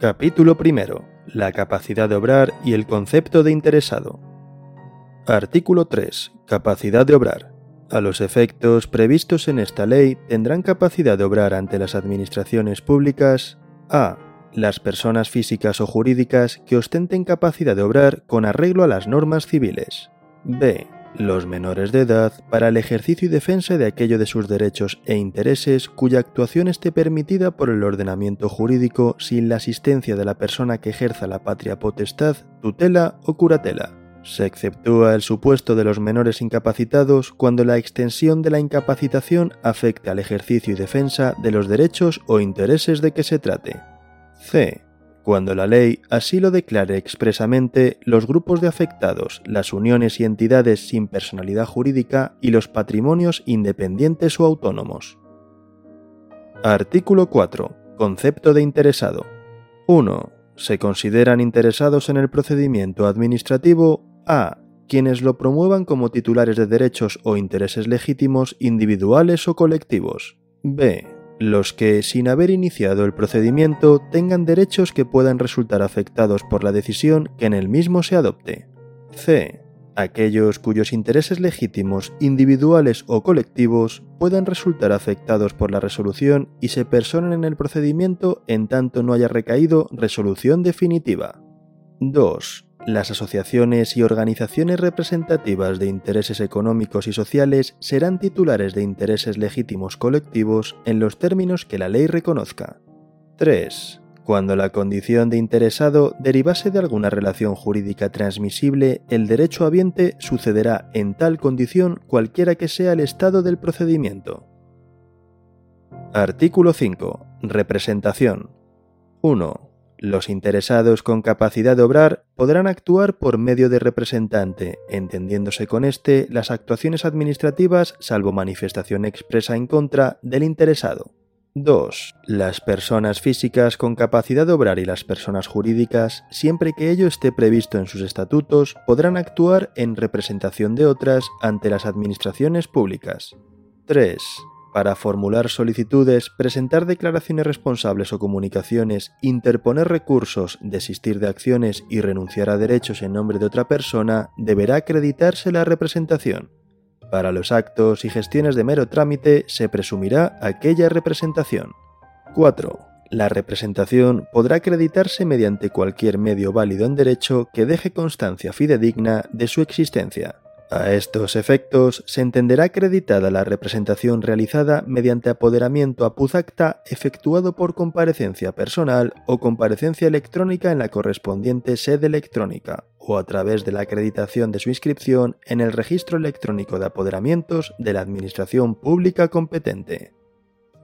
Capítulo primero. La capacidad de obrar y el concepto de interesado. Artículo 3. Capacidad de obrar. A los efectos previstos en esta ley tendrán capacidad de obrar ante las administraciones públicas a. Las personas físicas o jurídicas que ostenten capacidad de obrar con arreglo a las normas civiles. b los menores de edad para el ejercicio y defensa de aquello de sus derechos e intereses cuya actuación esté permitida por el ordenamiento jurídico sin la asistencia de la persona que ejerza la patria potestad, tutela o curatela. Se exceptúa el supuesto de los menores incapacitados cuando la extensión de la incapacitación afecte al ejercicio y defensa de los derechos o intereses de que se trate. C cuando la ley así lo declare expresamente, los grupos de afectados, las uniones y entidades sin personalidad jurídica y los patrimonios independientes o autónomos. Artículo 4. Concepto de interesado. 1. Se consideran interesados en el procedimiento administrativo a quienes lo promuevan como titulares de derechos o intereses legítimos individuales o colectivos. b los que, sin haber iniciado el procedimiento, tengan derechos que puedan resultar afectados por la decisión que en el mismo se adopte. C. Aquellos cuyos intereses legítimos, individuales o colectivos puedan resultar afectados por la resolución y se personen en el procedimiento en tanto no haya recaído resolución definitiva. 2 las asociaciones y organizaciones representativas de intereses económicos y sociales serán titulares de intereses legítimos colectivos en los términos que la ley reconozca. 3. Cuando la condición de interesado derivase de alguna relación jurídica transmisible, el derecho habiente sucederá en tal condición cualquiera que sea el estado del procedimiento. Artículo 5. Representación. 1. Los interesados con capacidad de obrar podrán actuar por medio de representante, entendiéndose con éste las actuaciones administrativas salvo manifestación expresa en contra del interesado. 2. Las personas físicas con capacidad de obrar y las personas jurídicas, siempre que ello esté previsto en sus estatutos, podrán actuar en representación de otras ante las administraciones públicas. 3 para formular solicitudes, presentar declaraciones responsables o comunicaciones, interponer recursos, desistir de acciones y renunciar a derechos en nombre de otra persona, deberá acreditarse la representación. Para los actos y gestiones de mero trámite se presumirá aquella representación. 4. La representación podrá acreditarse mediante cualquier medio válido en derecho que deje constancia fidedigna de su existencia. A estos efectos se entenderá acreditada la representación realizada mediante apoderamiento a Puzacta efectuado por comparecencia personal o comparecencia electrónica en la correspondiente sede electrónica o a través de la acreditación de su inscripción en el registro electrónico de apoderamientos de la Administración Pública competente.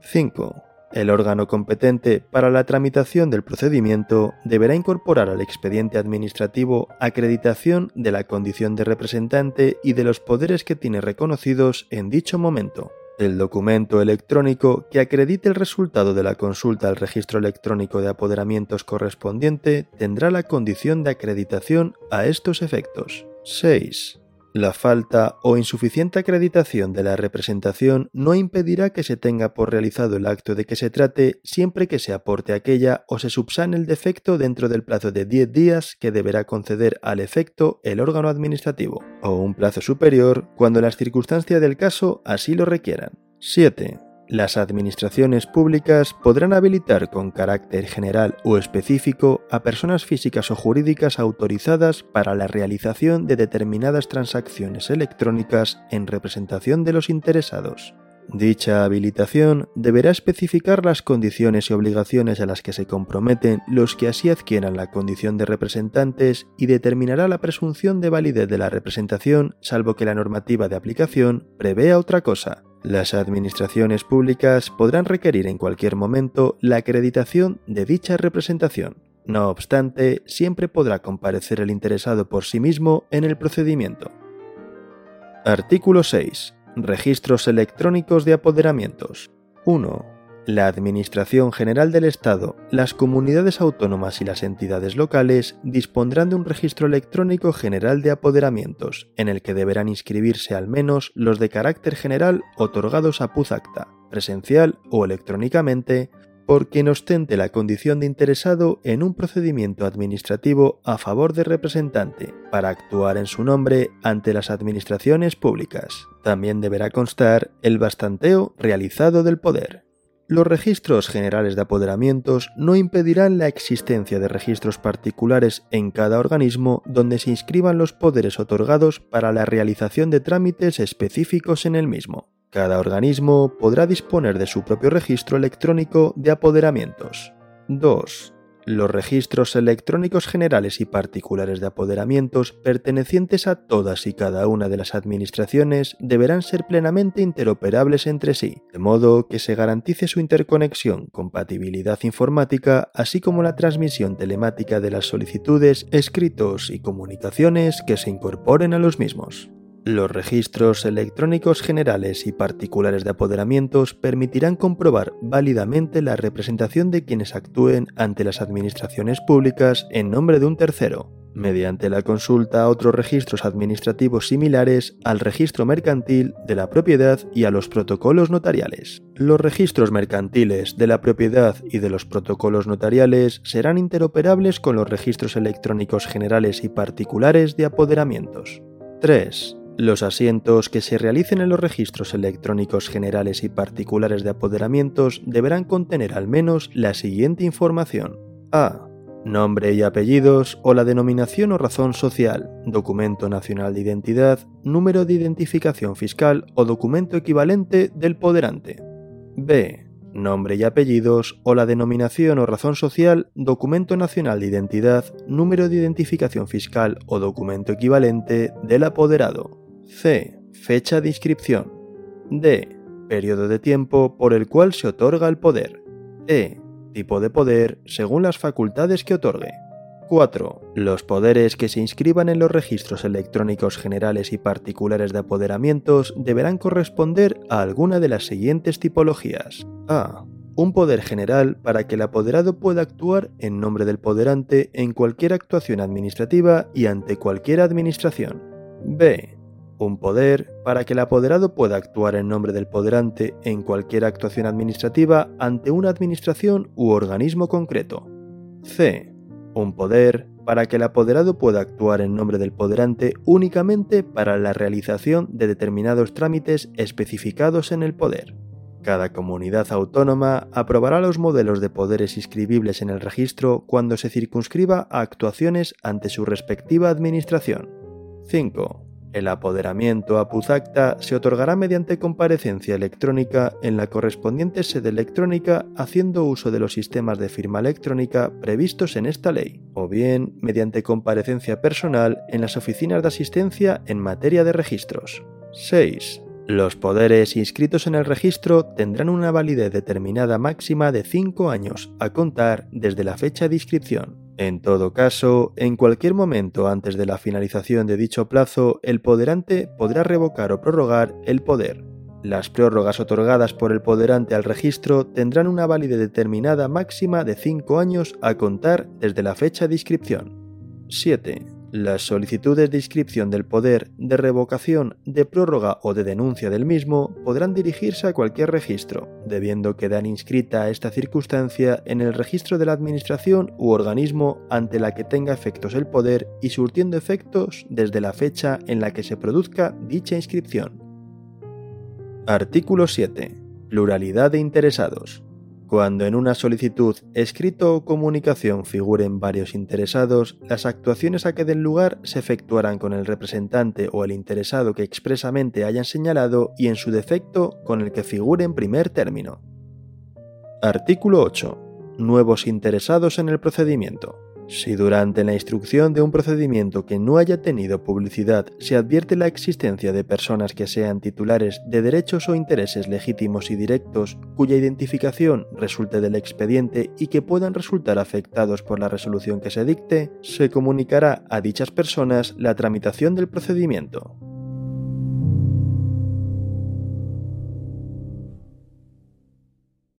5. El órgano competente para la tramitación del procedimiento deberá incorporar al expediente administrativo acreditación de la condición de representante y de los poderes que tiene reconocidos en dicho momento. El documento electrónico que acredite el resultado de la consulta al registro electrónico de apoderamientos correspondiente tendrá la condición de acreditación a estos efectos. 6. La falta o insuficiente acreditación de la representación no impedirá que se tenga por realizado el acto de que se trate siempre que se aporte aquella o se subsane el defecto dentro del plazo de 10 días que deberá conceder al efecto el órgano administrativo, o un plazo superior cuando las circunstancias del caso así lo requieran. 7 las administraciones públicas podrán habilitar con carácter general o específico a personas físicas o jurídicas autorizadas para la realización de determinadas transacciones electrónicas en representación de los interesados. Dicha habilitación deberá especificar las condiciones y obligaciones a las que se comprometen los que así adquieran la condición de representantes y determinará la presunción de validez de la representación salvo que la normativa de aplicación prevea otra cosa. Las administraciones públicas podrán requerir en cualquier momento la acreditación de dicha representación. No obstante, siempre podrá comparecer el interesado por sí mismo en el procedimiento. Artículo 6. Registros electrónicos de apoderamientos. 1 la Administración General del Estado, las comunidades autónomas y las entidades locales dispondrán de un registro electrónico general de apoderamientos, en el que deberán inscribirse al menos los de carácter general otorgados a Puzacta, presencial o electrónicamente, por quien ostente la condición de interesado en un procedimiento administrativo a favor del representante para actuar en su nombre ante las administraciones públicas. También deberá constar el bastanteo realizado del poder. Los registros generales de apoderamientos no impedirán la existencia de registros particulares en cada organismo donde se inscriban los poderes otorgados para la realización de trámites específicos en el mismo. Cada organismo podrá disponer de su propio registro electrónico de apoderamientos. 2. Los registros electrónicos generales y particulares de apoderamientos pertenecientes a todas y cada una de las administraciones deberán ser plenamente interoperables entre sí, de modo que se garantice su interconexión, compatibilidad informática, así como la transmisión telemática de las solicitudes, escritos y comunicaciones que se incorporen a los mismos. Los registros electrónicos generales y particulares de apoderamientos permitirán comprobar válidamente la representación de quienes actúen ante las administraciones públicas en nombre de un tercero, mediante la consulta a otros registros administrativos similares al registro mercantil de la propiedad y a los protocolos notariales. Los registros mercantiles de la propiedad y de los protocolos notariales serán interoperables con los registros electrónicos generales y particulares de apoderamientos. 3. Los asientos que se realicen en los registros electrónicos generales y particulares de apoderamientos deberán contener al menos la siguiente información. A. Nombre y apellidos o la denominación o razón social, documento nacional de identidad, número de identificación fiscal o documento equivalente del poderante. B. Nombre y apellidos o la denominación o razón social, documento nacional de identidad, número de identificación fiscal o documento equivalente del apoderado. C. Fecha de inscripción. D. Periodo de tiempo por el cual se otorga el poder. E. Tipo de poder según las facultades que otorgue. 4. Los poderes que se inscriban en los registros electrónicos generales y particulares de apoderamientos deberán corresponder a alguna de las siguientes tipologías. A. Un poder general para que el apoderado pueda actuar en nombre del poderante en cualquier actuación administrativa y ante cualquier administración. B un poder para que el apoderado pueda actuar en nombre del poderante en cualquier actuación administrativa ante una administración u organismo concreto. C. Un poder para que el apoderado pueda actuar en nombre del poderante únicamente para la realización de determinados trámites especificados en el poder. Cada comunidad autónoma aprobará los modelos de poderes inscribibles en el registro cuando se circunscriba a actuaciones ante su respectiva administración. 5. El apoderamiento a Puzacta se otorgará mediante comparecencia electrónica en la correspondiente sede electrónica haciendo uso de los sistemas de firma electrónica previstos en esta ley, o bien mediante comparecencia personal en las oficinas de asistencia en materia de registros. 6. Los poderes inscritos en el registro tendrán una validez determinada máxima de 5 años a contar desde la fecha de inscripción. En todo caso, en cualquier momento antes de la finalización de dicho plazo, el poderante podrá revocar o prorrogar el poder. Las prórrogas otorgadas por el poderante al registro tendrán una validez determinada máxima de 5 años a contar desde la fecha de inscripción. 7. Las solicitudes de inscripción del poder, de revocación, de prórroga o de denuncia del mismo podrán dirigirse a cualquier registro, debiendo quedar inscrita esta circunstancia en el registro de la Administración u organismo ante la que tenga efectos el poder y surtiendo efectos desde la fecha en la que se produzca dicha inscripción. Artículo 7. Pluralidad de interesados. Cuando en una solicitud, escrito o comunicación figuren varios interesados, las actuaciones a que den lugar se efectuarán con el representante o el interesado que expresamente hayan señalado y en su defecto con el que figure en primer término. Artículo 8. Nuevos interesados en el procedimiento. Si durante la instrucción de un procedimiento que no haya tenido publicidad se advierte la existencia de personas que sean titulares de derechos o intereses legítimos y directos cuya identificación resulte del expediente y que puedan resultar afectados por la resolución que se dicte, se comunicará a dichas personas la tramitación del procedimiento.